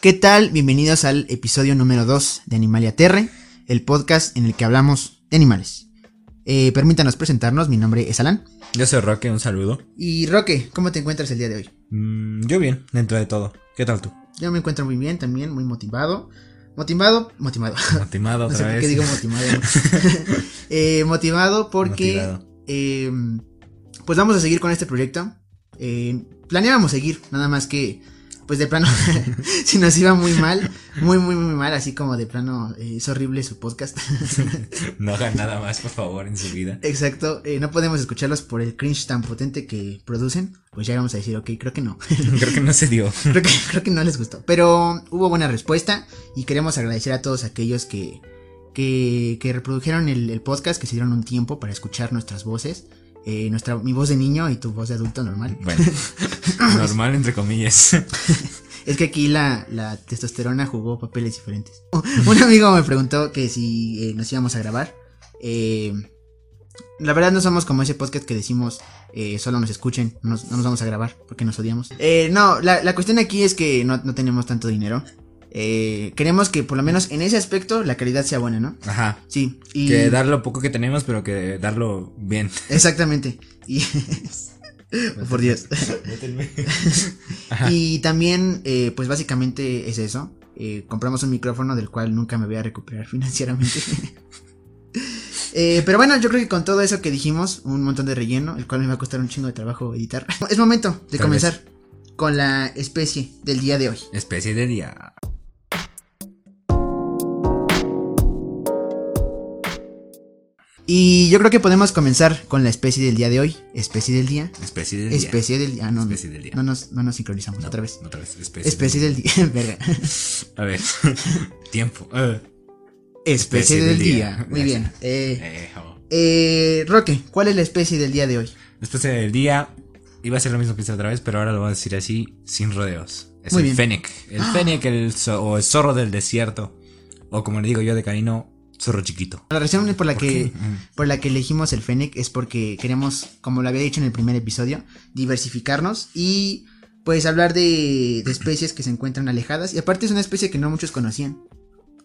¿Qué tal? Bienvenidos al episodio número 2 de Animalia Terre, el podcast en el que hablamos de animales. Eh, permítanos presentarnos, mi nombre es Alan. Yo soy Roque, un saludo. Y Roque, ¿cómo te encuentras el día de hoy? Mm, yo bien, dentro de todo. ¿Qué tal tú? Yo me encuentro muy bien también, muy motivado. Motivado, motivado. Motivado no otra sé por vez. qué digo motivado. Eh, motivado porque Motivado. eh, pues vamos a seguir con este proyecto. Eh, planeábamos seguir, nada más que pues de plano si nos iba muy mal, muy muy muy mal, así como de plano eh, es horrible su podcast. No hagan nada más, por favor, en su vida. Exacto, eh, no podemos escucharlos por el cringe tan potente que producen. Pues ya vamos a decir, ok, creo que no. Creo que no se dio. creo, que, creo que no les gustó. Pero hubo buena respuesta y queremos agradecer a todos aquellos que, que, que reprodujeron el, el podcast, que se dieron un tiempo para escuchar nuestras voces. Eh, nuestra, mi voz de niño y tu voz de adulto normal. Bueno, normal entre comillas. Es que aquí la, la testosterona jugó papeles diferentes. Un amigo me preguntó que si eh, nos íbamos a grabar. Eh, la verdad no somos como ese podcast que decimos eh, solo nos escuchen, no nos, no nos vamos a grabar porque nos odiamos. Eh, no, la, la cuestión aquí es que no, no tenemos tanto dinero. Eh, queremos que por lo menos en ese aspecto la calidad sea buena, ¿no? Ajá. Sí. Y Que dar lo poco que tenemos, pero que darlo bien. Exactamente. Y... Por Dios. Ajá. Y también, eh, pues básicamente es eso. Eh, compramos un micrófono del cual nunca me voy a recuperar financieramente. Eh, pero bueno, yo creo que con todo eso que dijimos, un montón de relleno, el cual me va a costar un chingo de trabajo editar. Es momento de Tal comenzar con la especie del día de hoy. Especie de día. Y yo creo que podemos comenzar con la especie del día de hoy. Especie del día. Especie del día. Especie del día. Ah, no, no. Especie del día. No nos, no nos sincronizamos No, otra vez. Otra vez. Especie, Especie del día. Verga. A ver. Tiempo. Especie del día. Muy bien. Eh, Eh, oh. eh, Roque, ¿cuál es la especie del día de hoy? Especie del día. Iba a ser lo mismo que hice otra vez, pero ahora lo voy a decir así, sin rodeos. Es Muy el bien. fennec. El fennec, el o el zorro del desierto. O como le digo yo de cariño, zorro chiquito. La razón por la ¿Por que qué? Por la que elegimos el Fennec es porque queremos, como lo había dicho en el primer episodio, diversificarnos y pues hablar de, de especies que se encuentran alejadas. Y aparte es una especie que no muchos conocían.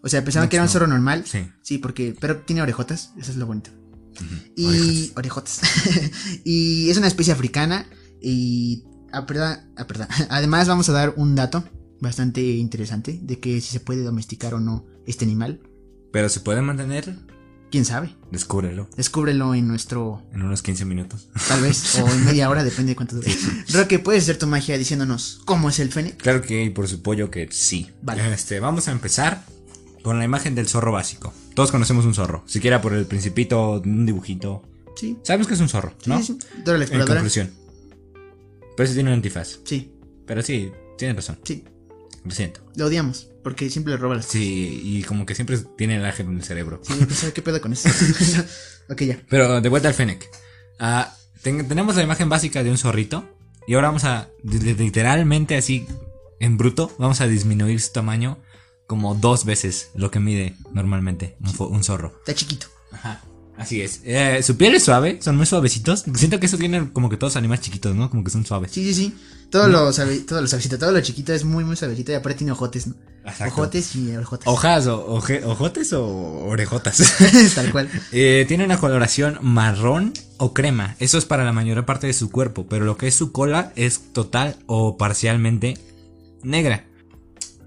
O sea, pensaban No, que era un zorro normal. Sí. Sí, porque, pero tiene orejotas, eso es lo bonito. Y orejotas. y es una especie africana y ah, perdón, ah, perdón. además vamos a dar un dato bastante interesante de que si se puede domesticar o no este animal. Pero se puede mantener, ¿Quién sabe? descúbrelo Descúbrelo en nuestro en unos 15 minutos. Tal vez, o en media hora, depende de cuánto dure. Roque, ¿puedes hacer tu magia diciéndonos cómo es el Fennec? Claro que y por su pollo que sí. Vale. Este, vamos a empezar con la imagen del zorro básico. Todos conocemos un zorro, siquiera por el principito, un dibujito. Sí. Sabemos que es un zorro, Sí, ¿no? sí, sí. Dora la En exploradora. conclusión. Pero sí tiene un antifaz. Sí, Pero sí, tiene razón. sí. Lo siento. Lo odiamos, porque siempre le roba las Sí, y como que siempre tiene el ángel en el cerebro. Sí, pues, ¿sabe ¿qué pedo con eso? ok, ya. Pero de vuelta al Fennec. Ah, ten- tenemos la imagen básica de un zorrito. Y ahora vamos a, literalmente así, en bruto, vamos a disminuir su tamaño como dos veces lo que mide normalmente un, fo- un zorro. Está chiquito. Ajá. Así es. Eh, su piel es suave, son muy suavecitos. Siento que eso tiene como que todos los animales chiquitos, ¿no? Como que son suaves. Sí, sí, sí. Todo lo sabe, todo lo suavecito, todo lo chiquito es muy, muy suavecito. Y aparte tiene ojotes, ¿no? Exacto. Ojotes y orejotas. Hojas o oje- ojotes o orejotas. Tal cual. Eh, tiene una coloración marrón o crema. Eso es para la mayor parte de su cuerpo, pero lo que es su cola es total o parcialmente negra.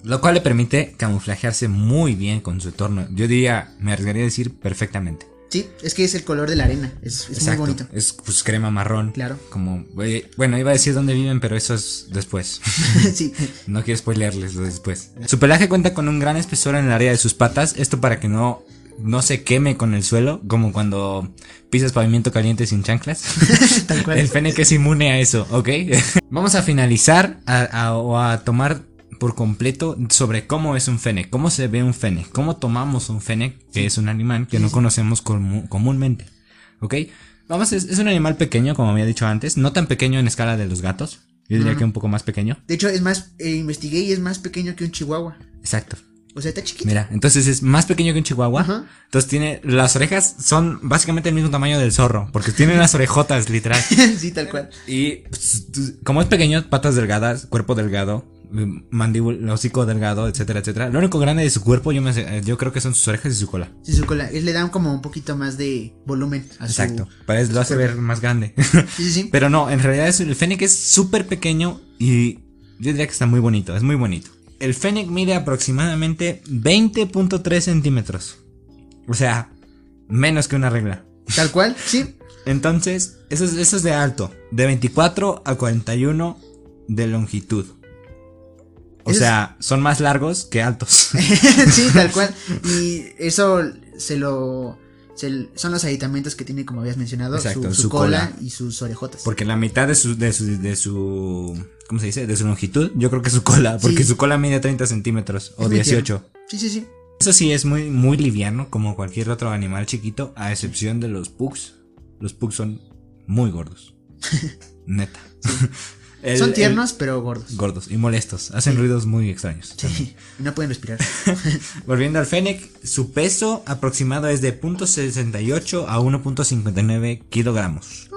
Lo cual le permite camuflajearse muy bien con su entorno. Yo diría, me arriesgaría a decir perfectamente. Sí, es que es el color de la arena. Es, es muy bonito. Es pues crema marrón. Claro. Como, eh, bueno, iba a decir dónde viven, pero eso es después. sí. No quiero spoilearles lo después. Su pelaje cuenta con un gran espesor en el área de sus patas. Esto para que no, no se queme con el suelo, como cuando pisas pavimento caliente sin chanclas. Tal cual. el fennec es inmune a eso, ¿ok? Vamos a finalizar a, a- o a tomar por completo sobre cómo es un fennec, cómo se ve un fennec, cómo tomamos un fennec, que es un animal que no conocemos comu- comúnmente, ¿ok? Vamos, es, es un animal pequeño, como había dicho antes, no tan pequeño en escala de los gatos. Yo diría que un poco más pequeño. De hecho, es más, eh, investigué y es más pequeño que un chihuahua. Exacto. O sea, está chiquito. Mira, entonces es más pequeño que un chihuahua. Ajá. Entonces tiene, las orejas son básicamente el mismo tamaño del zorro, porque tiene las orejotas, literal. sí, tal cual. Y pues, como es pequeño, patas delgadas, cuerpo delgado, mandíbula, hocico delgado, etcétera, etcétera. Lo único grande de su cuerpo, yo, me, yo creo que son sus orejas y su cola. Sí, su cola. Le dan como un poquito más de volumen a su. Exacto. Parece, lo hace ver más grande. Sí, sí, sí. Pero no, en realidad es, el Fennec es súper pequeño y yo diría que está muy bonito, es muy bonito. El Fennec mide aproximadamente 20.3 centímetros. O sea, menos que una regla. Tal cual, sí. Entonces, eso es, eso es de alto. De 24 a 41 de longitud. O Eso sea, son más largos que altos. sí, tal cual. Y eso se lo. son los aditamentos que tiene, como habías mencionado, Exacto, su, cola, cola. y sus orejotas. Porque la mitad de su, de su, de su, ¿cómo se dice? De su longitud, yo creo que es su cola. Porque Sí. su cola mide 30 centímetros o Es muy 18. Sí, sí, sí. Eso sí es muy, muy liviano, como cualquier otro animal chiquito, a excepción de los pugs. Los pugs son muy gordos. Neta. El- son el- tiernos, pero gordos. gordos y molestos. Hacen ruidos muy extraños. Sí, no pueden respirar. Volviendo al Fennec, su peso aproximado es de 0.68 a 1.59 kilogramos.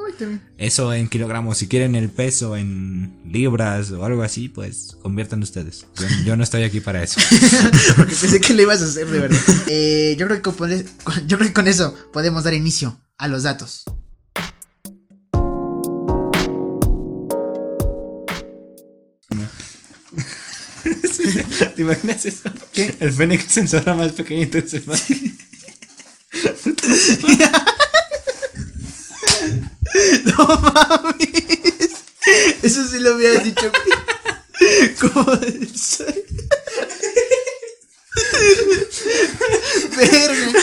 Eso en kilogramos. Si quieren el peso en libras o algo así, pues conviertan ustedes. Yo, yo no estoy aquí para eso. Porque pensé que lo ibas a hacer de verdad. Eh, yo, creo que con, yo creo que con eso podemos dar inicio a los datos. ¿Te imaginas eso? ¿Qué? El Fennec sensora más pequeñito es el más. No mames. Eso sí lo hubieras dicho. ¿Cómo es? Verga.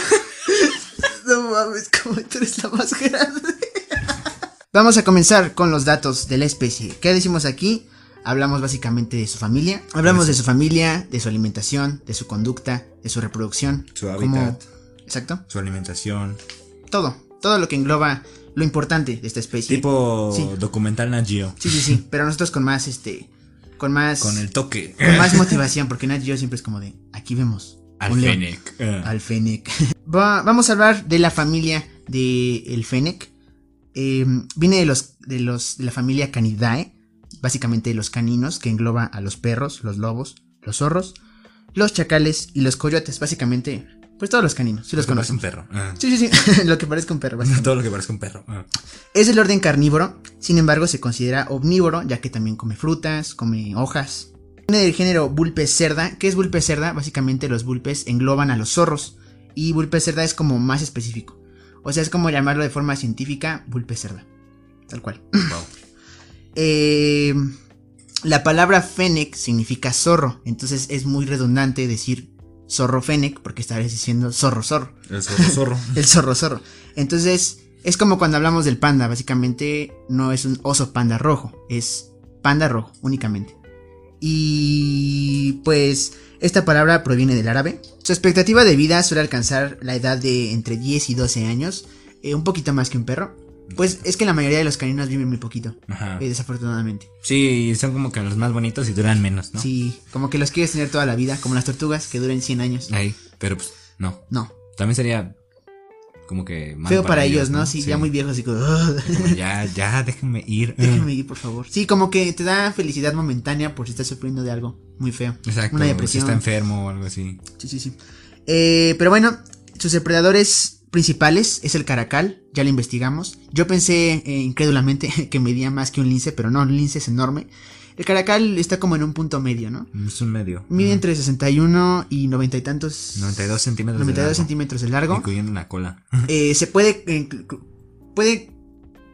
No mames, como tú eres la más grande. Vamos a comenzar con los datos de la especie. ¿Qué decimos aquí? Hablamos básicamente de su familia. Hablamos de su familia, de su alimentación, de su conducta, de su reproducción. Su cómo- hábitat. Exacto. Su alimentación. Todo. Todo lo que engloba lo importante de esta especie. Tipo Sí. documental Nat Geo. Sí, sí, sí. Pero nosotros con más, este. Con más. Con el toque. con más motivación. Porque Nat Geo siempre es como de. Aquí vemos. Al un león". Fennec. Ah. Al Fennec. Va- vamos a hablar de la familia del el Fennec. Eh, viene de los, de los. de la familia Canidae. Básicamente los caninos, que engloba a los perros, los lobos, los zorros, los chacales y los coyotes. Básicamente. Pues todos los caninos. Sí los parece un perro. Ah. Sí, sí, sí. lo que parezca un perro. Todo lo que parezca un perro. Ah. Es del orden carnívoro, sin embargo se considera omnívoro ya que también come frutas, come hojas. Viene del género Vulpes cerda. ¿Qué es Vulpes cerda? Básicamente los vulpes engloban a los zorros y Vulpes cerda es como más específico. O sea, es como llamarlo de forma científica Vulpes cerda. Tal cual. Wow. Eh, la palabra fennec significa zorro, entonces es muy redundante decir zorro fennec porque estarías diciendo zorro zorro. El zorro zorro. El zorro zorro. Entonces, es como cuando hablamos del panda. Básicamente, no es un oso panda rojo. Es panda rojo, únicamente. Y pues, esta palabra proviene del árabe. Su expectativa de vida suele alcanzar la edad de entre 10 y 12 años. eh, un poquito más que un perro. Pues es que la mayoría de los caninos viven muy poquito. Ajá. eh, desafortunadamente. Sí, son como que los más bonitos y duran menos, ¿no? Sí, como que los quieres tener toda la vida. Como las tortugas que duran 100 años. Ahí, pero pues, no. No. También sería como que malo Feo para, ellos, ¿no? Sí, Sí. ya muy viejos. Así como, Como ya, ya, déjenme ir. Déjenme ir, por favor. Sí, como que te da felicidad momentánea por si estás sufriendo de algo muy feo. Exacto. Una Si depresión. está enfermo o algo así. Sí, sí, sí. Eh, pero bueno, sus depredadores principales es el caracal, ya lo investigamos. Yo pensé eh, incrédulamente que medía más que un lince, pero no, un lince es enorme. El caracal está como en un punto medio, ¿no? Es un medio. Mide entre 61 y 90 y tantos. 92 centímetros. 92 de largo, centímetros de largo. Incluyendo una cola. Eh, se puede, eh, puede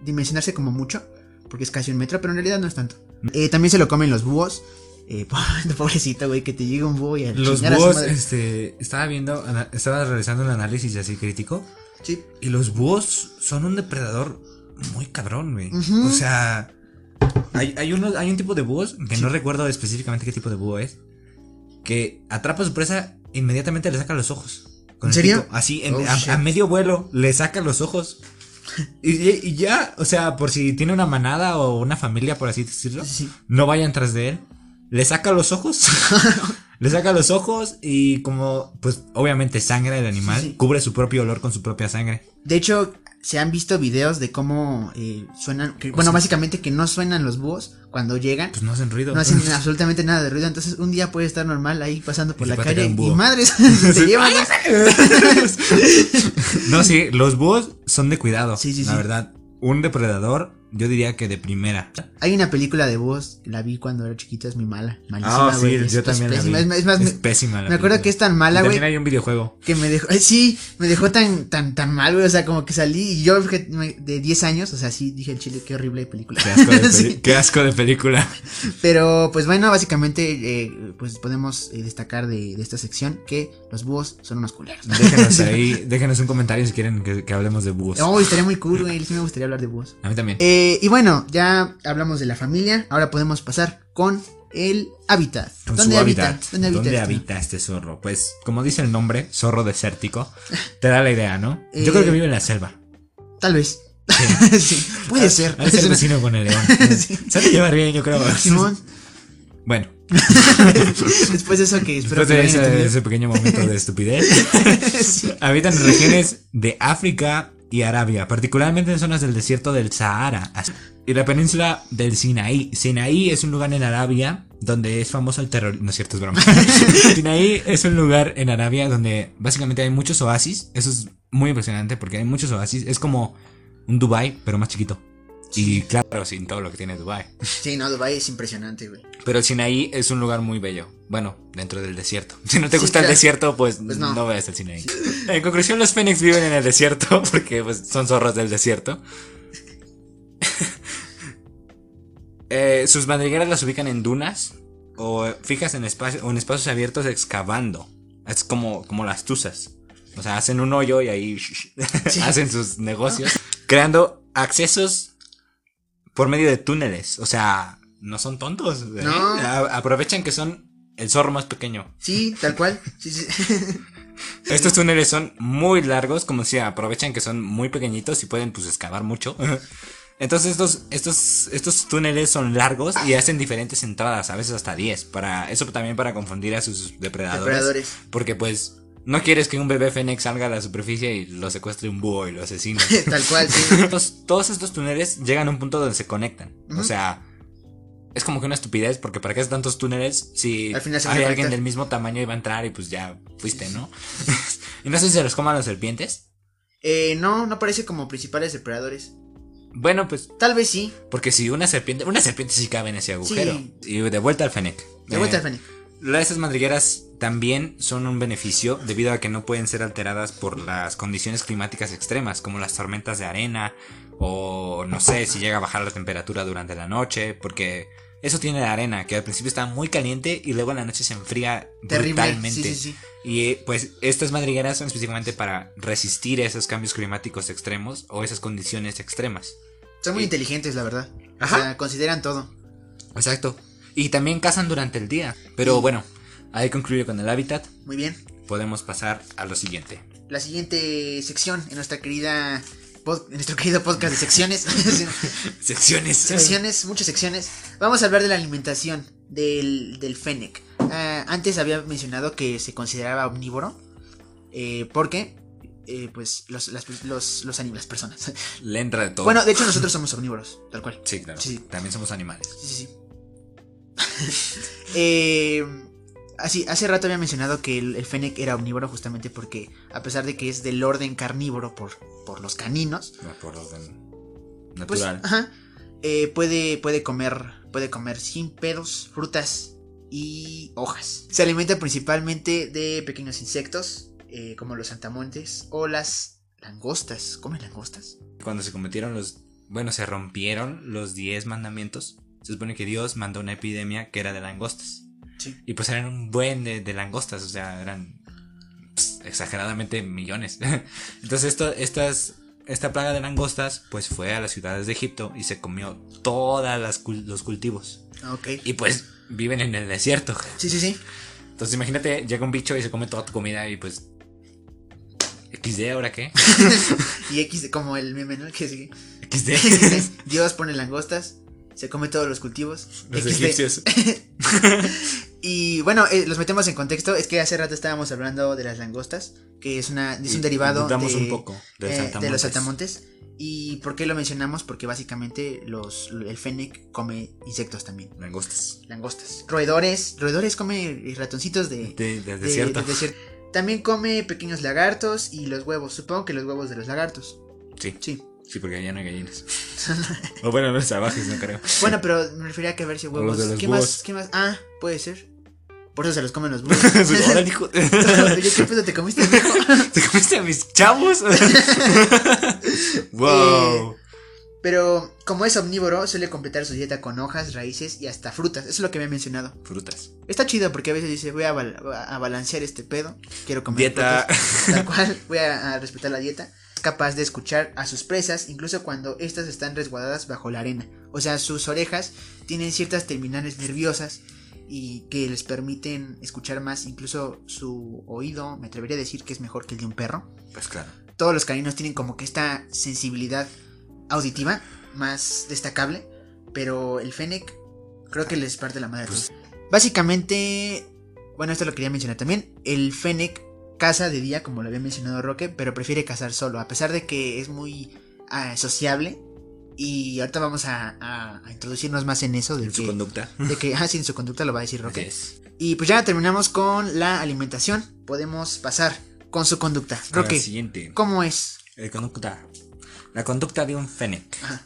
dimensionarse como mucho, porque es casi un metro, pero en realidad no es tanto. Eh, también se lo comen los búhos. Eh, pobrecito, güey, que te llegue un búho y a Los a búhos, este, estaba viendo, estaba realizando un análisis así crítico. Sí. Y los búhos son un depredador muy cabrón, güey. O sea, hay, hay, unos, hay un tipo de búhos, que no recuerdo específicamente qué tipo de búho es, que atrapa a su presa inmediatamente le saca los ojos. Con ¿En el serio? pico. Así, en- Oh, a, medio vuelo, le saca los ojos. Y, y ya, o sea, por si tiene una manada o una familia, por así decirlo, sí. no vayan tras de él. Le saca los ojos Le saca los ojos y como, pues obviamente sangra el animal, Sí, sí. cubre su propio olor con su propia sangre. De hecho, se han visto videos de cómo eh, suenan. que- bueno, básicamente que no suenan los búhos cuando llegan. Pues no hacen ruido. No hacen absolutamente nada de ruido. Entonces, un día puede estar normal ahí pasando por Y la calle y madres se llevan. no, sí, los búhos son de cuidado. Sí, sí, la sí. verdad. Un depredador, yo diría que de primera. Hay una película de búhos, la vi cuando era chiquita, es muy mala. Malísima, Ah, sí, yo es también la vi. pésima. Es, es más, Es me, pésima la me acuerdo que es tan mala, güey. También hay un videojuego. que me dejó, eh, sí, me dejó tan, tan, tan mal, güey, o sea, como que salí y yo de 10 años, o sea, sí, dije el chile, qué horrible película. Qué asco de, peli- Sí, qué asco de película. Pero, pues bueno, básicamente, eh, pues podemos eh, destacar de, de esta sección que los búhos son unos culeros. Déjenos ahí, déjenos un comentario si quieren que, que hablemos de búhos. Oh, estaría muy cool, güey, sí me gustaría hablar de búhos. A mí también. Eh, y bueno, ya hablamos de la familia, ahora podemos pasar con el hábitat. Con ¿Dónde su habita? hábitat. ¿Dónde habita? ¿Dónde este? habita este zorro? Pues, como dice el nombre, zorro desértico, te da la idea, ¿no? Yo Eh, creo que vive en la selva. Tal vez. Sí, puede ser. Ha de ser vecino con el león. Sí. De llevar bien, yo creo. Simón, Bueno, después de eso que espero después que de ese, ese pequeño momento de estupidez, habitan en regiones de África y Arabia, particularmente en zonas del desierto del Sahara y la península del Sinaí. Sinaí es un lugar en Arabia donde es famoso el terrorismo. No es cierto, es broma. Sinaí es un lugar en Arabia donde básicamente hay muchos oasis. Eso es muy impresionante porque hay muchos oasis. Es como un Dubai, pero más chiquito. Y claro, sin todo lo que tiene Dubai. Sí, no, Dubai es impresionante, güey. Pero el Sinaí es un lugar muy bello. Bueno, dentro del desierto. Si no te Sí, gusta el desierto, pues, Pues no. no. veas el Sinaí. En conclusión, los Fénix viven en el desierto porque pues, son zorros del desierto. Eh, sus madrigueras las ubican en dunas o fijas en, espacio, o en espacios abiertos excavando. Es como, como las tuzas. O sea, hacen un hoyo y ahí hacen sus negocios. Creando accesos por medio de túneles. O sea, no son tontos. ¿eh? No. Aprovechan que son el zorro más pequeño. Sí, tal cual. Sí, sí. Estos túneles son muy largos, como decía, aprovechan que son muy pequeñitos y pueden pues excavar mucho. Entonces estos, estos, estos túneles son largos y hacen diferentes entradas, a veces hasta 10. Para, eso también para confundir a sus depredadores. Depredadores. Porque pues no quieres que un bebé fénix salga a la superficie y lo secuestre un búho y lo asesine. tal cual, sí. Entonces, todos estos túneles llegan a un punto donde se conectan. O sea, es como que una estupidez, porque para qué hacer tantos túneles si Al final hay alguien conectar. del mismo tamaño y va a entrar y pues ya fuiste, ¿no? y no sé si se los coman las serpientes. Eh, no, no parece como principales depredadores. Bueno, pues, Tal vez sí. porque si una serpiente, una serpiente sí cabe en ese agujero. Y de vuelta al Fennec. De vuelta Eh, al Fennec. Estas madrigueras también son un beneficio debido a que no pueden ser alteradas por las condiciones climáticas extremas, como las tormentas de arena o no sé si llega a bajar la temperatura durante la noche, porque eso tiene la arena, que al principio está muy caliente y luego en la noche se enfría Terrible. brutalmente. Sí, sí, sí. Y pues estas madrigueras son específicamente para resistir esos cambios climáticos extremos o esas condiciones extremas. Son muy Y- inteligentes, la verdad. Ajá. O sea, consideran todo. Exacto. Y también cazan durante el día. Pero bueno, ahí concluyo con el hábitat. Muy bien. Podemos pasar a lo siguiente. La siguiente sección en nuestra querida pod- en nuestro querido podcast de secciones. Secciones. secciones, muchas secciones. Vamos a hablar de la alimentación del, del Fennec. Ah, antes había mencionado que se consideraba omnívoro. eh, porque, eh, pues, los, las, los, los anim- las personas. Le entra de todo. Bueno, de hecho, nosotros somos omnívoros, tal cual. sí, claro. sí. También somos animales. Sí, sí, sí. Eh, así, hace rato había mencionado que el, el Fennec era omnívoro justamente porque, a pesar de que es del orden carnívoro por, por los caninos, No, por orden pues, natural. ajá, eh, puede, puede comer, puede comer sin pedos, frutas y hojas. Se alimenta principalmente de pequeños insectos, eh, como los santamontes o las langostas. ¿Comen langostas? Cuando se cometieron los. Bueno, se rompieron los 10 mandamientos. Se supone que Dios mandó una epidemia que era de langostas. Sí. Y pues eran un buen de, de langostas, o sea, eran pues, exageradamente millones. Entonces esto, estas, esta plaga de langostas pues fue a las ciudades de Egipto y se comió todos los cultivos. Ok. Y pues viven en el desierto. Sí, sí, sí. Entonces imagínate, llega un bicho y se come toda tu comida y pues... XD, ¿ahora qué? Y X como el meme, ¿no? Que sigue. XD. Dios pone langostas, se come todos los cultivos. Los XD. egipcios. Y bueno, eh, los metemos en contexto. Es que hace rato estábamos hablando de las langostas, que es, una, es un Y derivado de, un poco eh, de los saltamontes. ¿Y por qué lo mencionamos? Porque básicamente los, el fennec come insectos también. Langostas. Langostas. Roedores. Roedores come ratoncitos de, De, desierto. desierto. También come pequeños lagartos y los huevos. Supongo que los huevos de los lagartos. Sí. Sí. Sí, porque allá no hay gallinas. O bueno, los salvajes, no creo. Bueno, pero me refería a que a ver si huevos. los ¿Qué búhos. más? ¿Qué más? Ah, puede ser. Por eso se los comen los búhos. Órale, hijo. Oye, ¿qué pedo te comiste? ¿Te comiste a mis chavos? wow. Pero como es omnívoro, suele completar su dieta con hojas, raíces y hasta frutas. Eso es lo que había mencionado. Frutas. Está chido porque a veces dice, voy a, bal- a balancear este pedo. Quiero comer Dieta. frutas, Tal cual, voy a, a respetar la dieta. Capaz de escuchar a sus presas, incluso cuando éstas están resguardadas bajo la arena. O sea, sus orejas tienen ciertas terminales nerviosas y que les permiten escuchar más. Incluso su oído, me atrevería a decir que es mejor que el de un perro. Pues claro. todos los caninos tienen como que esta sensibilidad auditiva más destacable, pero el Fennec creo que les parte la madre Pues-. Básicamente, bueno, esto lo quería mencionar también, el Fennec caza de día, como lo había mencionado Roque, pero prefiere cazar solo, a pesar de que es muy ah, sociable. Y ahorita vamos a, a- a introducirnos más en eso, de su que, conducta. de que, ah, sí, en su conducta lo va a decir Roque. es. Y pues ya terminamos con la alimentación, podemos pasar con su conducta. Roque, siguiente. ¿cómo es? El conducta. La conducta de un fennec. Ajá.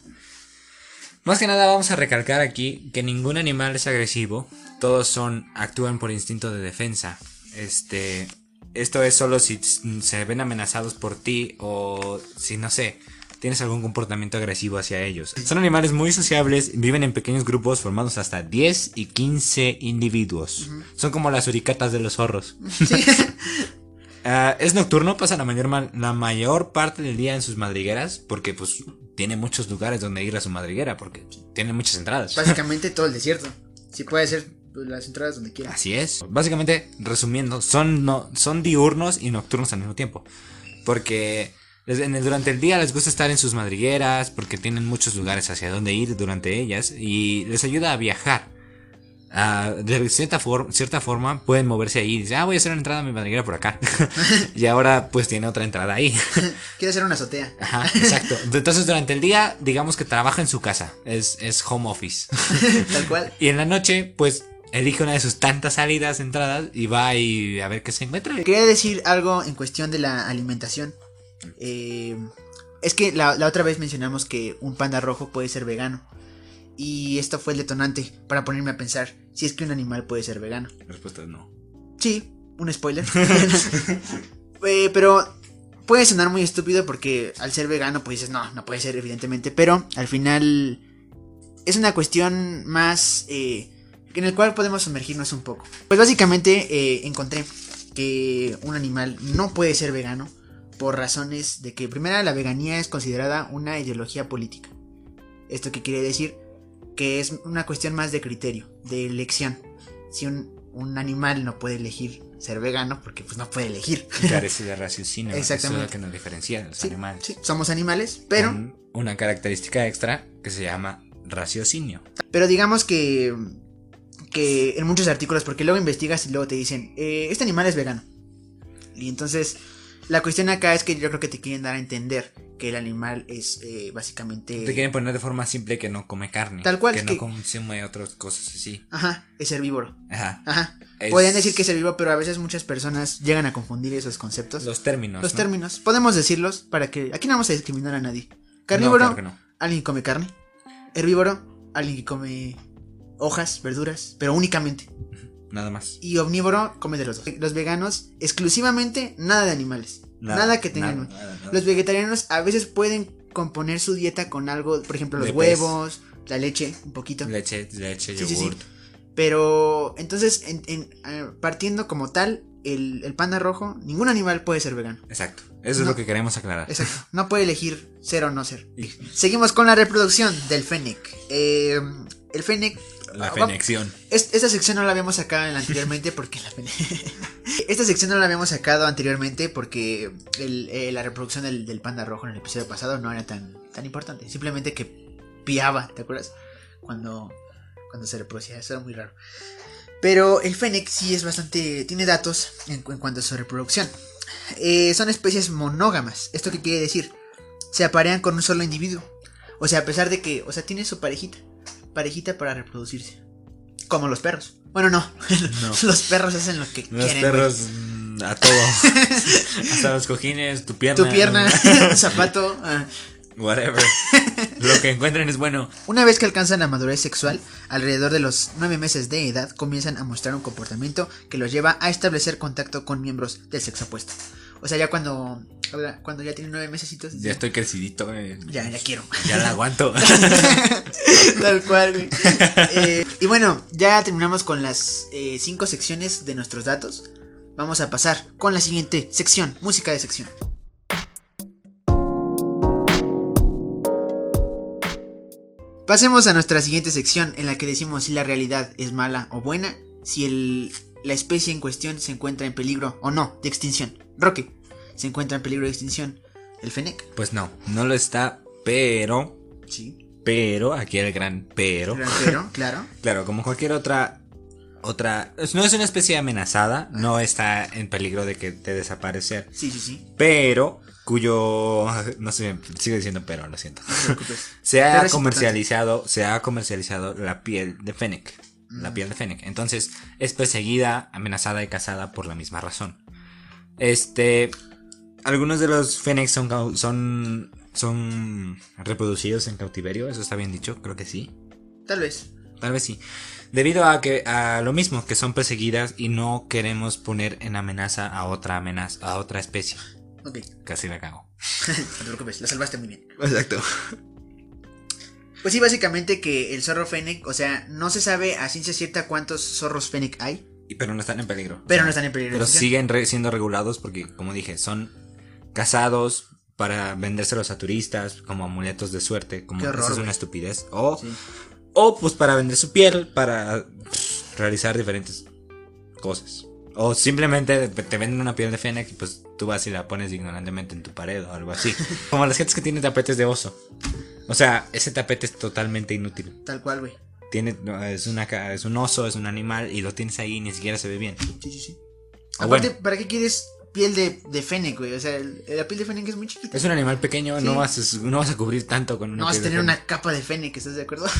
Más que nada vamos a recalcar aquí que ningún animal es agresivo. Todos son actúan por instinto de defensa. Este, esto es solo si se ven amenazados por ti o si no sé, tienes algún comportamiento agresivo hacia ellos. Son animales muy sociables, viven en pequeños grupos formados hasta 10 y 15 individuos. Son como las uricatas de los zorros. Sí. Ah, es nocturno, pasa la mayor, ma- la mayor parte del día en sus madrigueras, porque pues tiene muchos lugares donde ir a su madriguera, porque tiene muchas entradas. Básicamente todo el desierto. Si puede ser las entradas donde quiera. Así es. Básicamente, resumiendo, son, no, son diurnos y nocturnos al mismo tiempo. Porque les- en el- durante el día les gusta estar en sus madrigueras, porque tienen muchos lugares hacia donde ir durante ellas, y les ayuda a viajar. Ah, de cierta, for- cierta forma pueden moverse ahí y dicen, ah, voy a hacer una entrada a mi madriguera por acá. y ahora pues tiene otra entrada ahí. Quiere hacer una azotea. Ajá, exacto. Entonces durante el día, digamos que trabaja en su casa. Es, es home office. Tal cual. Y en la noche, pues, elige una de sus tantas salidas, entradas, y va y a ver qué se encuentra. Quería decir algo en cuestión de la alimentación. Eh, es que la, la otra vez mencionamos que un panda rojo puede ser vegano. Y esto fue el detonante para ponerme a pensar si es que un animal puede ser vegano. La respuesta es no. Sí, un spoiler. Eh, pero puede sonar muy estúpido porque al ser vegano pues dices, no, no puede ser evidentemente, pero al final es una cuestión más eh, en el cual podemos sumergirnos un poco. Pues básicamente eh, encontré que un animal no puede ser vegano por razones de que primero la veganía es considerada una ideología política. ¿Esto qué quiere decir? Que es una cuestión más de criterio, de elección. Si un, un animal no puede elegir ser vegano, porque pues no puede elegir. Carece de raciocinio. Exactamente. Eso es lo que nos diferencia de los Sí, animales. sí, somos animales, pero, Con una característica extra que se llama raciocinio. pero digamos que, que en muchos artículos, porque luego investigas y luego te dicen, eh, este animal es vegano. Y entonces, la cuestión acá es que yo creo que te quieren dar a entender que el animal es eh, básicamente... Te quieren poner de forma simple que no come carne. Tal cual, Que no consume otras cosas así. Ajá, es herbívoro. Ajá. Ajá. Es- Podrían decir que es herbívoro, pero a veces muchas personas llegan a confundir esos conceptos. Los términos. Los ¿no? términos. Podemos decirlos para que... Aquí no vamos a discriminar a nadie. Carnívoro, No, claro no. alguien que come carne. Herbívoro, alguien que come hojas, verduras, pero únicamente. Nada más. Y omnívoro come de los dos. Los veganos, exclusivamente nada de animales. Nada, que tengan. nada. Los vegetarianos a veces pueden componer su dieta con algo, por ejemplo, los De pez. huevos, la leche, un poquito. Leche, leche, Sí, sí, sí. yogurt. Pero entonces, en- en, partiendo como tal, el, el panda rojo, ningún animal puede ser vegano. Exacto. Eso No. es lo que queremos aclarar. Exacto. No puede elegir ser o no ser. Seguimos con la reproducción del fennec. Eh, el fennec. La ah, fenexión. es- esta sección no la habíamos sacado anteriormente porque la Esta sección no la habíamos sacado anteriormente porque el- eh, la reproducción del, del panda rojo en el episodio pasado no era tan, tan importante. Simplemente que piaba, ¿te acuerdas? Cuando, cuando se reproducía. Eso era muy raro. Pero el fennec sí es bastante. tiene datos en, en cuanto a su reproducción. Eh, son especies monógamas. ¿Esto qué quiere decir? Se aparean con un solo individuo. O sea, a pesar de que. O sea, tiene su parejita. Parejita para reproducirse. Como los perros. Bueno, no. No. los perros hacen lo que Los quieren. perros mm, a todo. Hasta los cojines, tu pierna. Tu pierna, zapato. ah. Whatever. Lo que encuentren es bueno. Una vez que alcanzan la madurez sexual, alrededor de los 9 meses de edad, comienzan a mostrar un comportamiento que los lleva a establecer contacto con miembros del sexo opuesto. O sea, ya cuando, cuando ya tienen 9 mesecitos. Ya estoy crecidito. eh. Ya, ya quiero. Ya la aguanto. Tal cual, güey. Eh, y bueno, ya terminamos con las 5 secciones de nuestros datos. Vamos a pasar con la siguiente sección, música de sección. Pasemos a nuestra siguiente sección en la que decimos si la realidad es mala o buena, si el- la especie en cuestión se encuentra en peligro o no de extinción. Roque, ¿se encuentra en peligro de extinción el Fennec? Pues no, no lo está, pero. Sí. Pero, aquí el gran pero. Pero, claro. Claro, como cualquier otra. Otra. No es una especie amenazada, no está en peligro de que de desaparecer. Sí, sí, sí. Pero, cuyo. No sé, sigo diciendo pero, lo siento. No. Se ha comercializado, se ha comercializado la piel de Fennec. La piel de Fennec. Entonces, es perseguida, amenazada y cazada por la misma razón. Este. Algunos de los Fennec son, son. son reproducidos en cautiverio, eso está bien dicho, creo que sí. Tal vez. Tal vez sí. Debido a que a lo mismo, que son perseguidas y no queremos poner en amenaza a otra amenaza, a otra especie. Ok, Casi la cago. no te preocupes, la salvaste muy bien. Exacto. Pues sí, básicamente que el zorro Fennec, o sea, no se sabe a ciencia cierta cuántos zorros Fennec hay, Pero no están en peligro. pero O sea, no están en peligro. Pero siguen re- siendo regulados porque, como dije, son cazados para vendérselos a turistas como amuletos de suerte, como Qué horror, eso es una estupidez. O, Sí. o pues para vender su piel, para pff, realizar diferentes cosas. O simplemente te venden una piel de Fennec y pues tú vas y la pones ignorantemente en tu pared o algo así. como las gentes que tienen tapetes de oso. O sea, ese tapete es totalmente inútil. Tal cual, güey. Tiene, es, una, es un oso, es un animal y lo tienes ahí y ni siquiera se ve bien. Sí, sí, sí. Ah, Aparte, bueno. ¿para qué quieres piel de, de Fennec, güey? O sea, el- la piel de Fennec es muy chiquita. Es un animal pequeño, Sí. no, vas a, no vas a cubrir tanto con una No vas a tener una capa de Fennec, ¿estás de acuerdo?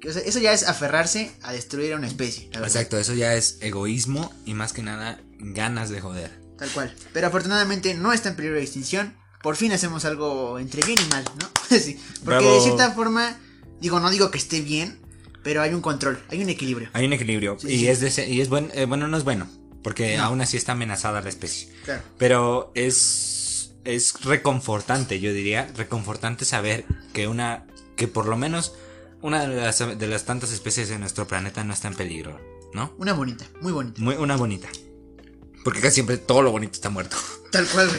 Que, o sea, eso ya es aferrarse a destruir a una especie. Exacto, eso ya es egoísmo y más que nada ganas de joder. Tal cual. Pero afortunadamente no está en peligro de extinción. Por fin hacemos algo entre bien y mal, ¿no? sí. Porque Bravo. de cierta forma, digo, no digo que esté bien, pero hay un control, hay un equilibrio. Hay un equilibrio Sí, y sí. es de ese- y es buen, eh, bueno, no es bueno, porque No. aún así está amenazada la especie. Claro. Pero es es reconfortante, yo diría, reconfortante saber que una que por lo menos una de las, de las tantas especies de nuestro planeta no está en peligro, ¿no? Una bonita, muy bonita. Muy una bonita. Porque casi siempre todo lo bonito está muerto. Tal cual.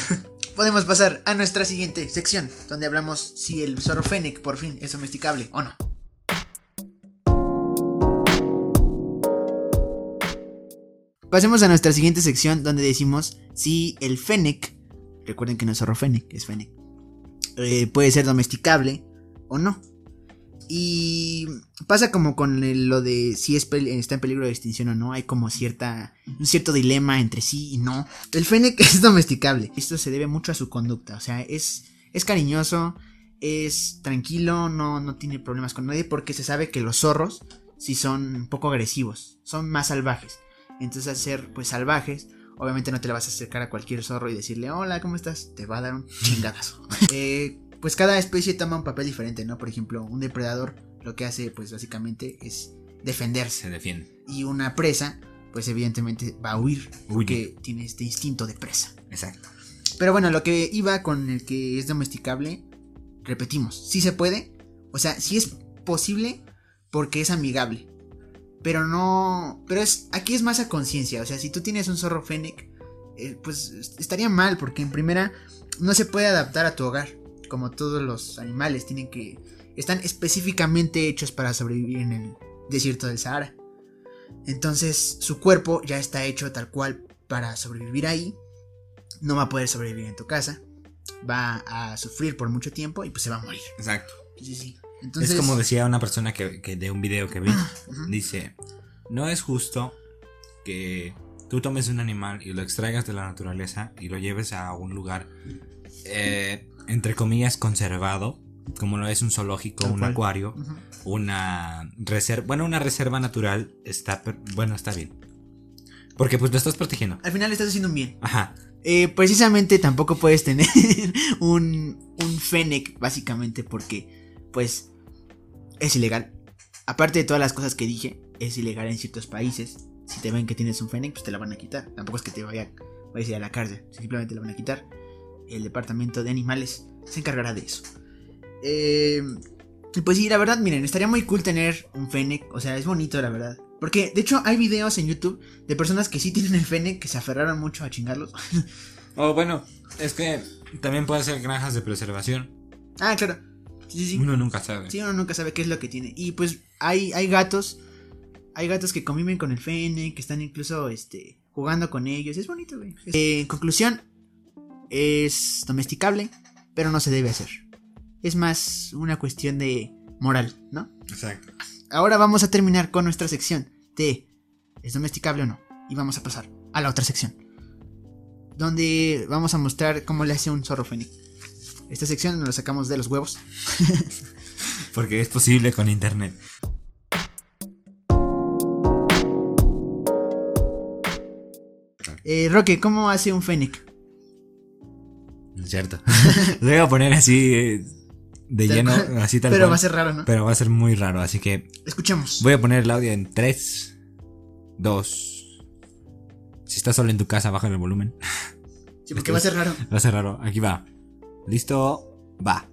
Podemos pasar a nuestra siguiente sección, donde hablamos si el zorro Fennec por fin es domesticable o no. Pasemos a nuestra siguiente sección, donde decimos si el Fennec, recuerden que no es zorro Fennec, es Fennec, eh, puede ser domesticable o no. Y pasa como con lo de si está en peligro de extinción o no, hay como cierta un cierto dilema entre sí y no. El Fennec es domesticable. Esto se debe mucho a su conducta, o sea, es es cariñoso, es tranquilo, no no tiene problemas con nadie porque se sabe que los zorros sí son un poco agresivos, son más salvajes. Entonces al ser pues salvajes, obviamente no te le vas a acercar a cualquier zorro y decirle, "Hola, ¿cómo estás?" Te va a dar un chingadazo. Eh, pues cada especie toma un papel diferente, ¿no? Por ejemplo, un depredador lo que hace pues básicamente es defenderse Se defiende. y una presa, pues evidentemente va a huir Huye. porque tiene este instinto de presa. Exacto. Pero bueno, lo que iba con el que es domesticable, repetimos, sí se puede, o sea, sí es posible porque es amigable. Pero no, pero es aquí es más a conciencia, o sea, si tú tienes un zorro fennec, eh, pues estaría mal porque en primera no se puede adaptar a tu hogar, como todos los animales tienen que están específicamente hechos para sobrevivir en el desierto del Sahara. Entonces, su cuerpo ya está hecho tal cual para sobrevivir ahí. No va a poder sobrevivir en tu casa. Va a sufrir por mucho tiempo y pues se va a morir. Exacto. Sí, sí. Entonces, es como decía una persona que, que de un video que vi. Ujú. Dice, no es justo que tú tomes un animal y lo extraigas de la naturaleza y lo lleves a un lugar, eh, entre comillas, conservado, como lo es un zoológico, Tal un cual. acuario, una reserva, bueno, una reserva natural está, bueno, está bien. Porque pues lo estás protegiendo. Al final estás haciendo un bien. Ajá. Eh, precisamente tampoco puedes tener un, un Fennec, básicamente, porque, pues, es ilegal. Aparte de todas las cosas que dije, es ilegal en ciertos países. Si te ven que tienes un Fennec, pues te la van a quitar. Tampoco es que te vaya, vayas a ir a la cárcel, simplemente la van a quitar. El departamento de animales se encargará de eso. Eh, pues sí, la verdad, miren, estaría muy cool tener un Fennec. O sea, es bonito, la verdad. Porque, de hecho, hay videos en YouTube de personas que sí tienen el Fennec, que se aferraron mucho a chingarlos. O bueno, es que también puede ser granjas de preservación. Ah, claro. Sí, sí, sí. Uno nunca sabe. Sí, uno nunca sabe qué es lo que tiene. Y pues hay, hay gatos. Hay gatos que conviven con el fene, que están incluso este, jugando con ellos. Es bonito, güey. Eh, en conclusión, es domesticable, pero no se debe hacer. Es más una cuestión de moral, ¿no? Exacto. Ahora vamos a terminar con nuestra sección de ¿es domesticable o no? Y vamos a pasar a la otra sección. Donde vamos a mostrar cómo le hace un zorro fene. Esta sección nos la sacamos de los huevos. Porque es posible con internet. Eh, Roque, ¿cómo hace un fennec? Es cierto. Lo voy a poner así eh, de Tal lleno, cual. así tal Pero cual. va a ser raro, ¿no? Pero va a ser muy raro, así que Escuchemos. voy a poner el audio en 3, 2. Si estás solo en tu casa, baja el volumen. Sí, porque va a ser raro. Va a ser raro. Aquí va. Listo, va.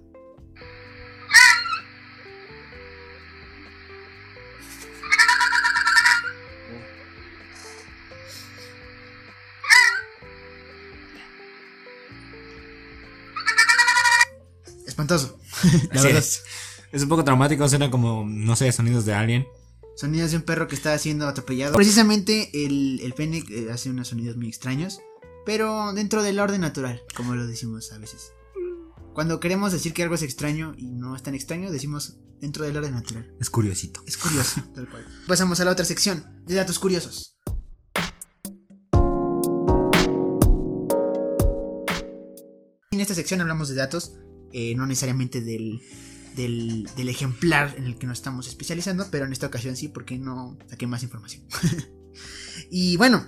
Espantoso. La Así verdad. es. Es un poco traumático, suena como, no sé, sonidos de alguien. Sonidos de un perro que está siendo atropellado. Precisamente el, el fennec eh, hace unos sonidos muy extraños. Pero dentro del orden natural, como lo decimos a veces. Cuando queremos decir que algo es extraño y no es tan extraño, decimos dentro del orden natural. Es curiosito. Es curioso, tal cual. Pasamos a la otra sección de datos curiosos. En esta sección hablamos de datos, eh, no necesariamente del, del, del ejemplar en el que nos estamos especializando, pero en esta ocasión sí, porque no saqué más información. y bueno,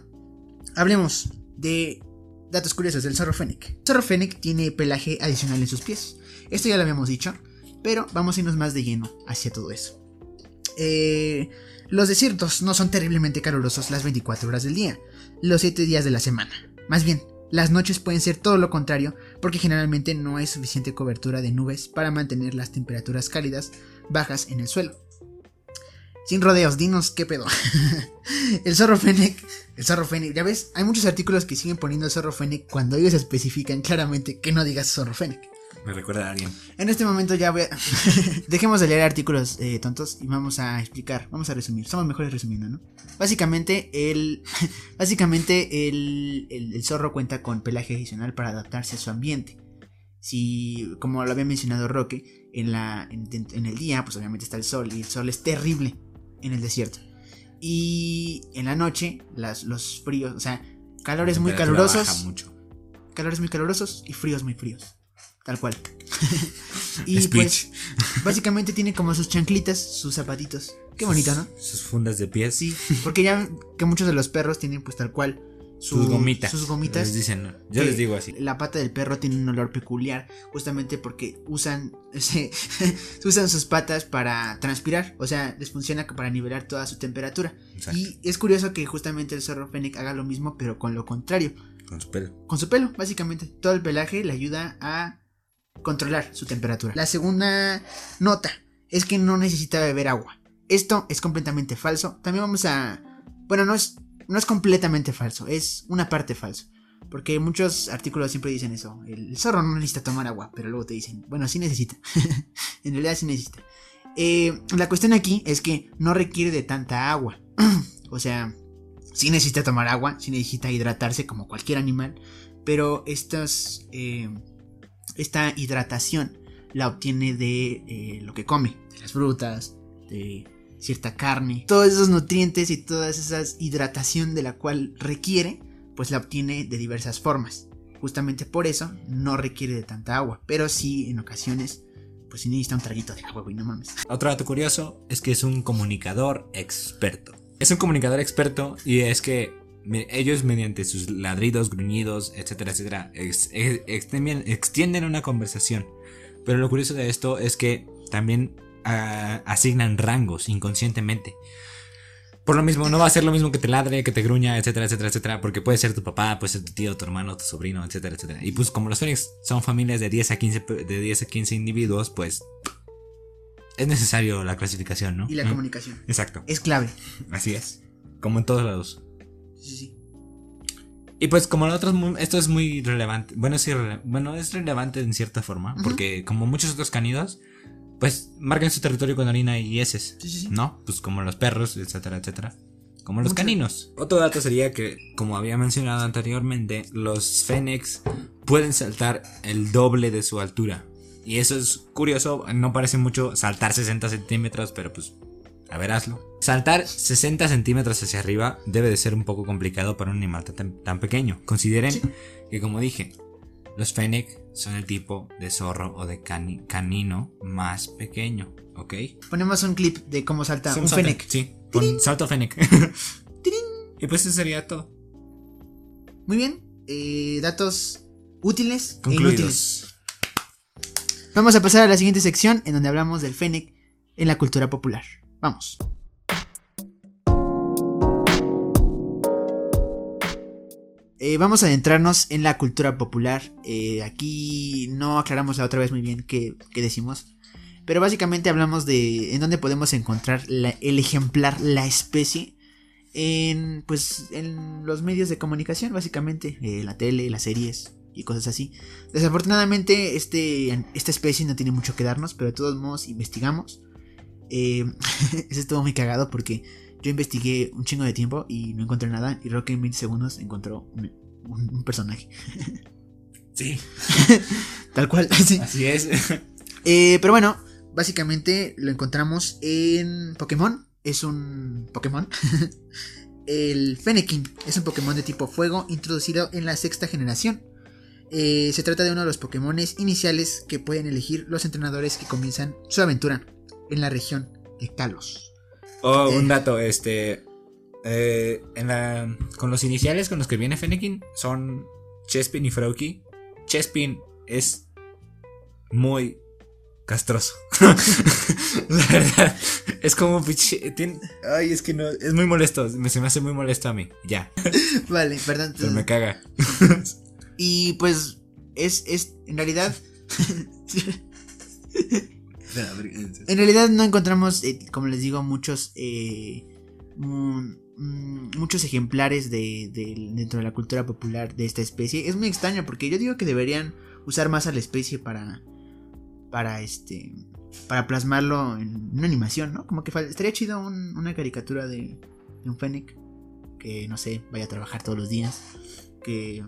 hablemos de datos curiosos del zorro fennec. El zorro fennec tiene pelaje adicional en sus pies. Esto ya lo habíamos dicho, pero vamos a irnos más de lleno hacia todo eso. Eh, los desiertos no son terriblemente calurosos las 24 horas del día, los 7 días de la semana. Más bien, las noches pueden ser todo lo contrario porque generalmente no hay suficiente cobertura de nubes para mantener las temperaturas cálidas bajas en el suelo. Sin rodeos, dinos qué pedo. el zorro fennec, el zorro fennec, ya ves, hay muchos artículos que siguen poniendo zorro fennec cuando ellos especifican claramente que no digas zorro fennec. Me recuerda a alguien. En este momento ya voy a... Dejemos de leer artículos eh, tontos y vamos a explicar, vamos a resumir. Somos mejores resumiendo, ¿no? Básicamente el... Básicamente el, el, el zorro cuenta con pelaje adicional para adaptarse a su ambiente. Si, como lo había mencionado Roque, en, la, en, en el día, pues obviamente está el sol y el sol es terrible en el desierto. Y en la noche, las, los fríos, o sea, calores muy calurosos. baja mucho. Calores muy calurosos y fríos muy fríos. Tal cual. y Speech. pues, básicamente tiene como sus chanclitas, sus zapatitos. Qué bonito, ¿no? Sus fundas de pies. Sí, porque ya que muchos de los perros tienen pues tal cual su- sus gomitas. Sus gomitas. Les dicen. Yo les digo así. La pata del perro tiene un olor peculiar, justamente porque usan, usan sus patas para transpirar, o sea, les funciona para nivelar toda su temperatura. Exacto. Y es curioso que justamente el zorro fennec haga lo mismo, pero con lo contrario, Con su pelo. con su pelo, básicamente. Todo el pelaje le ayuda a controlar su temperatura. La segunda nota es que no necesita beber agua. Esto es completamente falso. También vamos a... Bueno, no es, no es completamente falso, es una parte falso. Porque muchos artículos siempre dicen eso. El zorro no necesita tomar agua, pero luego te dicen, bueno, sí necesita. en realidad sí necesita. Eh, la cuestión aquí es que no requiere de tanta agua. o sea, sí necesita tomar agua, sí necesita hidratarse como cualquier animal. Pero estos, eh, esta hidratación la obtiene de eh, lo que come, de las frutas, de cierta carne, todos esos nutrientes y toda esa hidratación de la cual requiere, pues la obtiene de diversas formas. Justamente por eso no requiere de tanta agua, pero sí en ocasiones pues sí necesita un traguito de agua, güey, no mames. Otro dato curioso es que es un comunicador experto. Es un comunicador experto y es que ellos mediante sus ladridos, gruñidos, etcétera, etcétera, extienden una conversación. Pero lo curioso de esto es que también asignan rangos inconscientemente. Por lo mismo, no va a ser lo mismo que te ladre, que te gruña, etcétera, etcétera, etcétera, porque puede ser tu papá, puede ser tu tío, tu hermano, tu sobrino, etcétera, etcétera. Y pues como los Fénix son familias de 10 a 15, de 10 a 15 individuos, pues es necesario la clasificación, ¿no? Y la comunicación. Exacto. Es clave. Así es. Como en todos lados. Sí, sí. Y pues como otros, esto es muy relevante. Bueno, sí, bueno, es relevante en cierta forma, porque como muchos otros canidos, pues marcan su territorio con orina y heces, sí, sí, sí. ¿no? Pues como los perros, etcétera, etcétera. Como los caninos. Otro dato sería que, como había mencionado anteriormente, los fénix pueden saltar el doble de su altura. Y eso es curioso, no parece mucho saltar 60 centímetros, pero pues, a ver, hazlo. Saltar 60 centímetros hacia arriba debe de ser un poco complicado para un animal tan, pequeño. Consideren que, como dije, los fennec son el tipo de zorro o de canino más pequeño, ¿ok? Ponemos un clip de cómo salta un, fennec. Sí, salto fennec. y pues eso sería todo. Muy bien, eh, datos útiles e inútiles. Vamos a pasar a la siguiente sección en donde hablamos del fennec en la cultura popular. Vamos. Eh, vamos a adentrarnos en la cultura popular. Eh, aquí no aclaramos la otra vez muy bien qué, decimos. Pero básicamente hablamos de en dónde podemos encontrar el ejemplar, la especie. En, pues, en los medios de comunicación, básicamente. Eh, la tele, las series y cosas así. Desafortunadamente, este, esta especie no tiene mucho que darnos, pero de todos modos investigamos. Eso estuvo muy cagado porque yo investigué un chingo de tiempo y no encontré nada. Y Rocky en 20 segundos encontró un, personaje. Sí. Tal cual. Así es. Eh, pero bueno, básicamente lo encontramos en Pokémon. Es un Pokémon. El Fennekin es un Pokémon de tipo fuego introducido en la sexta generación. Eh, se trata de uno de los Pokémon iniciales que pueden elegir los entrenadores que comienzan su aventura en la región de Kalos. Oh, un dato, este. Eh, en la, con los iniciales con los que viene Fennekin son Chespin y Froakie. Chespin es muy castroso. la verdad, es como ay, es que no, es muy molesto, me, se me hace muy molesto a mí, ya. Vale, perdón. Pero me caga. y pues es, es, en realidad... En realidad no encontramos, eh, como les digo, muchos eh, muchos ejemplares de, dentro de la cultura popular de esta especie. Es muy extraño porque yo digo que deberían usar más a la especie para para este para plasmarlo en una animación, ¿no? Como que estaría chido una caricatura de, de un Fennec que no sé, vaya a trabajar todos los días, que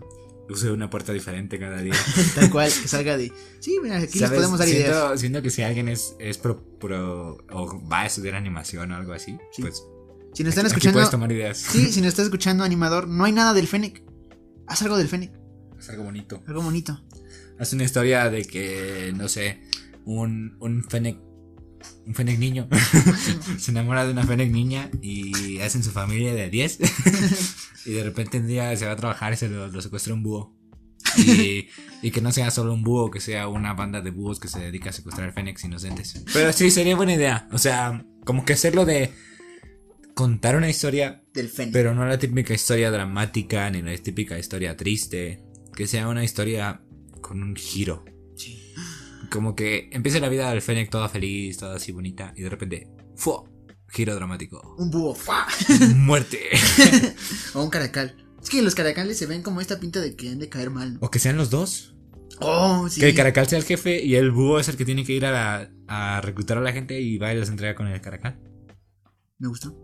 use una puerta diferente cada día. Tal cual, que salga de. Sí, mira, aquí les podemos dar ideas. Siento que si alguien es, es pro, o va a estudiar animación o algo así, pues. Si nos están escuchando. puedes tomar ideas. Sí, si nos estás escuchando, animador, no hay nada del Fennec. Haz algo del Fennec. Haz algo bonito. Algo bonito. Haz una historia de que, no sé, un, un Fennec un Fennec niño se enamora de una Fennec niña y hacen su familia de 10 y de repente un día se va a trabajar y se lo, secuestra un búho. Y, y, que no sea solo un búho, que sea una banda de búhos que se dedica a secuestrar Fénix inocentes. Pero sí, sería buena idea. O sea, como que hacerlo de contar una historia del Fénix. Pero no la típica historia dramática ni la típica historia triste. Que sea una historia con un giro. Como que empiece la vida del Fennec toda feliz, toda así bonita. Y de repente, ¡fu! Giro dramático. Un búho. Muerte. o un caracal. Es que los caracales se ven como esta pinta de que han de caer mal. O que sean los dos. Oh, sí. Que el caracal sea el jefe y el búho es el que tiene que ir a, a reclutar a la gente y va y les entrega con el caracal. Me gustó.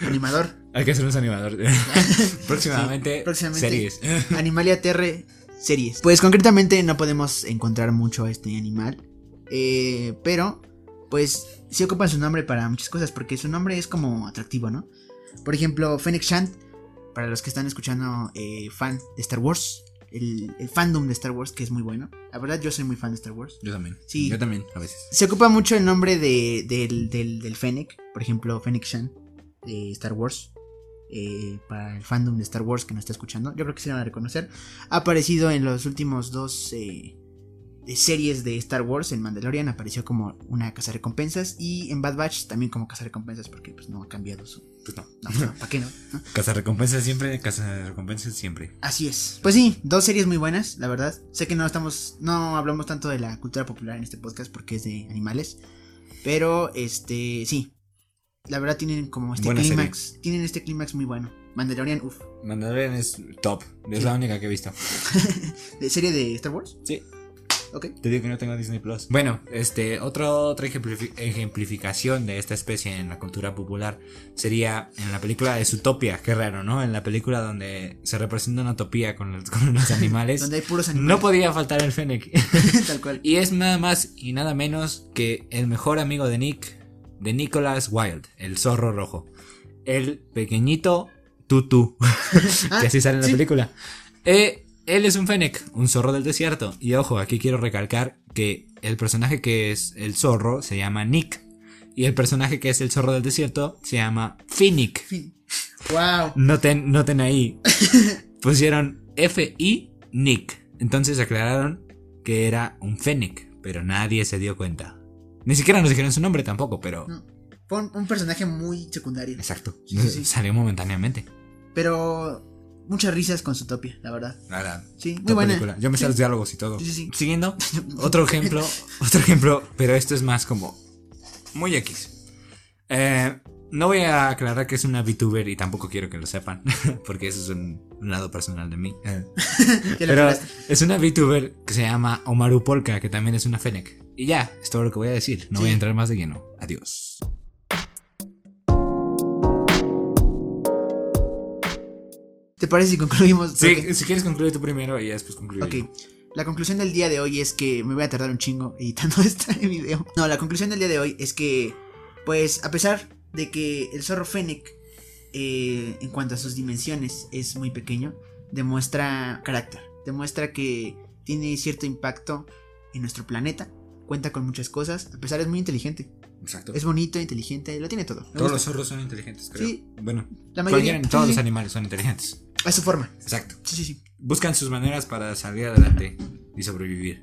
Animador. Hay que hacer un animador. próximamente, próximamente, series. Animalia Terre series. Pues concretamente no podemos encontrar mucho a este animal. Eh, pero pues sí ocupan su nombre para muchas cosas, porque su nombre es como atractivo, ¿no? Por ejemplo, Fennec Shand, para los que están escuchando eh, fan de Star Wars, el, el fandom de Star Wars, que es muy bueno. La verdad, yo soy muy fan de Star Wars. Yo también. Sí. Yo también, a veces. Se ocupa mucho el nombre de, del, del, del Fennec, por ejemplo, Fennec Shan de Star Wars. Eh, para el fandom de Star Wars que nos está escuchando, yo creo que se van a reconocer. Ha aparecido en los últimos dos eh, series de Star Wars. En Mandalorian apareció como una casa recompensas y en Bad Batch también como casa recompensas porque pues no ha cambiado su. Pues no. No, ¿para qué no? ¿No? Casa recompensas siempre, casa recompensas siempre. Así es. Pues sí, dos series muy buenas, la verdad. Sé que no estamos, no hablamos tanto de la cultura popular en este podcast porque es de animales, pero este, sí. La verdad tienen como este Buena clímax, tienen este clímax muy bueno. Mandalorian, uff. Mandalorian es top. Es Sí. la única que he visto. ¿De serie de Star Wars? Sí. Ok. Te digo que no tengo Disney Plus. Bueno, este, otro, otra ejemplifi- ejemplificación de esta especie en la cultura popular sería en la película de Zootopia. Qué raro, ¿no? En la película donde se representa una utopía con los, con los animales. Donde hay puros animales. no podía faltar el Fennec. Tal cual. y es nada más y nada menos que el mejor amigo de Nick, de Nicholas Wilde, el zorro rojo. El pequeñito Tutu, que así sale en la sí. película. Eh, él es un Fennec, un zorro del desierto. Y ojo, aquí quiero recalcar que el personaje que es el zorro se llama Nick. Y el personaje que es el zorro del desierto se llama Finnick. Fin. Wow. Noten, noten ahí. Pusieron F-I Nick. Entonces aclararon que era un Fennec, pero nadie se dio cuenta. Ni siquiera nos dijeron su nombre tampoco, pero. No. Fue un, un personaje muy secundario. Exacto. Sí, sí, sí. Salió momentáneamente. Pero muchas risas con su topia, la verdad. La verdad. Sí, muy buena. película. Yo me sé los diálogos y todo. Sí, sí, sí. Siguiendo, otro ejemplo, otro ejemplo, pero esto es más como muy X. Eh, no voy a aclarar que es una VTuber y tampoco quiero que lo sepan, porque eso es un, un lado personal de mí. Pero es una VTuber que se llama Omaru Polka, que también es una Fennec. Y ya, es todo lo que voy a decir. No Sí. voy a entrar más de lleno. Adiós. ¿Te parece si concluimos? Sí, si quieres concluir tú primero y ya después concluyo. Ok, yo. la conclusión del día de hoy es que me voy a tardar un chingo editando este video. No, la conclusión del día de hoy es que, pues, a pesar de que el zorro Fennec, eh, en cuanto a sus dimensiones, es muy pequeño, demuestra carácter, demuestra que tiene cierto impacto en nuestro planeta, cuenta con muchas cosas, a pesar es muy inteligente, Exacto. es bonito, inteligente, lo tiene todo. Me Todos los zorros son inteligentes, creo. Sí. Bueno, La mayoría, todos sí, los animales son inteligentes. a su forma. Exacto. Sí, sí, sí. Buscan sus maneras para salir adelante y sobrevivir.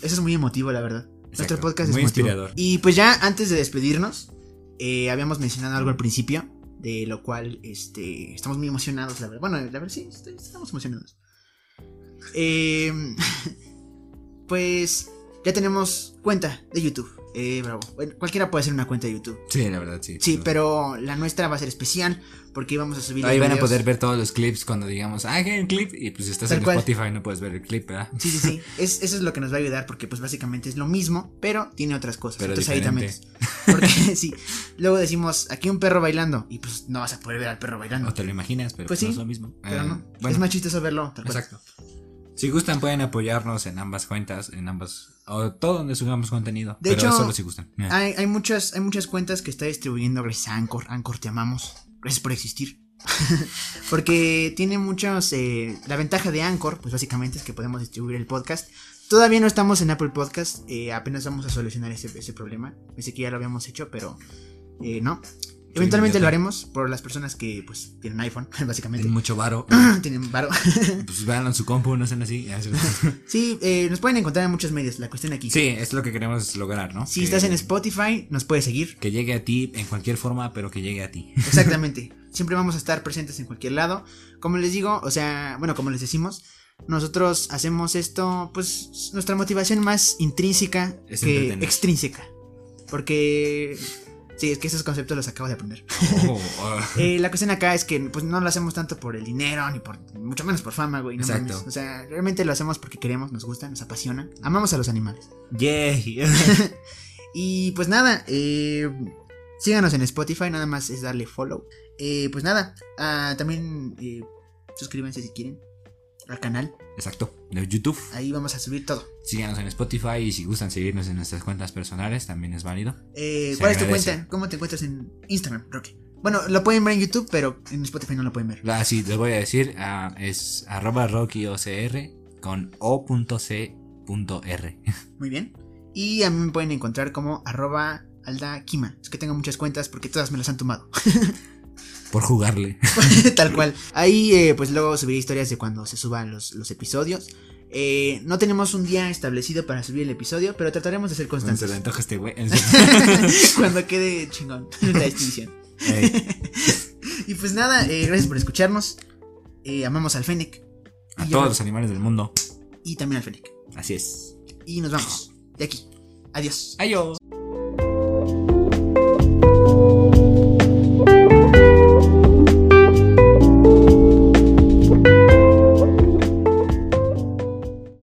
Eso es muy emotivo, la verdad. Nuestro podcast es Muy emotivo. inspirador. Y pues ya antes de despedirnos, eh, habíamos mencionado algo al principio, de lo cual este, estamos muy emocionados, la verdad. Bueno, la verdad sí, estamos emocionados. Eh, pues ya tenemos cuenta de YouTube. Eh, bravo. Bueno, cualquiera puede hacer una cuenta de YouTube. Sí, la verdad, sí. Sí, pero la nuestra va a ser especial porque vamos a subir. Ahí van a poder ver todos los clips cuando digamos, ah, hay un clip. Y pues estás Tal en cual. Spotify no puedes ver el clip, ¿verdad? Sí, sí, sí. Es, eso es lo que nos va a ayudar porque pues básicamente es lo mismo, pero tiene otras cosas. Pero otros diferente. aditamentos. Porque sí, luego decimos, aquí un perro bailando y pues no vas a poder ver al perro bailando. No te lo imaginas, pero Pues no sí, es lo mismo. Pero Eh, no, Bueno, es más chistoso verlo. tal cual. exacto. Si gustan pueden apoyarnos en ambas cuentas, en ambas, o todo donde subamos contenido. De pero hecho, solo si gustan. Hay, hay, muchas, hay muchas cuentas que está distribuyendo gracias a Anchor. Anchor, te amamos. Gracias por existir. Porque tiene muchos... eh, la ventaja de Anchor, pues básicamente es que podemos distribuir el podcast. Todavía no estamos en Apple Podcast. eh, apenas vamos a solucionar ese, ese problema. Pensé que ya lo habíamos hecho, pero eh, no. Eventualmente lo haremos por las personas que pues tienen iPhone, básicamente. Tienen mucho varo. tienen varo. pues vean su compu, no sean así. sí, eh, nos pueden encontrar en muchos medios. La cuestión aquí. sí, es lo que queremos lograr, ¿no? Si Que- estás en Spotify, nos puedes seguir. Que llegue a ti en cualquier forma, pero que llegue a ti. Exactamente. Siempre vamos a estar presentes en cualquier lado. Como les digo, o sea, bueno, como les decimos, nosotros hacemos esto, pues, nuestra motivación más intrínseca Es que extrínseca. Porque, sí, es que esos conceptos los acabo de aprender. Oh, ah. Eh, la cuestión acá es que, pues, no lo hacemos tanto por el dinero, ni por, mucho menos por fama, güey. No Exacto. mames. O sea, realmente lo hacemos porque queremos, nos gusta, nos apasiona. Amamos a los animales. Yay. Y pues nada, eh, síganos en Spotify, nada más es darle follow. Eh, pues nada, ah, también suscríbanse si quieren. Al canal. Exacto, de YouTube. Ahí vamos a subir todo. Síganos en Spotify y si gustan seguirnos en nuestras cuentas personales también es válido. Eh, ¿Cuál es tu agradece. cuenta? ¿Cómo te encuentras en Instagram, Rocky? Bueno, lo pueden ver en YouTube, pero en Spotify no lo pueden ver. Ah, sí, les voy a decir, ah, es arroba rockyocr con o.c.r. Muy bien. Y a mí me pueden encontrar como arroba aldakima. Es que tengo muchas cuentas porque todas me las han tomado. Por jugarle. Tal cual. Ahí eh, pues luego subiré historias de cuando se suban los, los episodios. Eh, no tenemos un día establecido para subir el episodio, pero trataremos de ser Se constantes. antoja este güey. cuando quede chingón la extinción. Ey, Y pues nada, eh, gracias por escucharnos. Amamos al Fennec. a todos los animales del mundo. Y también al Fennec. Así es. Y nos vamos. De aquí. Adiós. Adiós.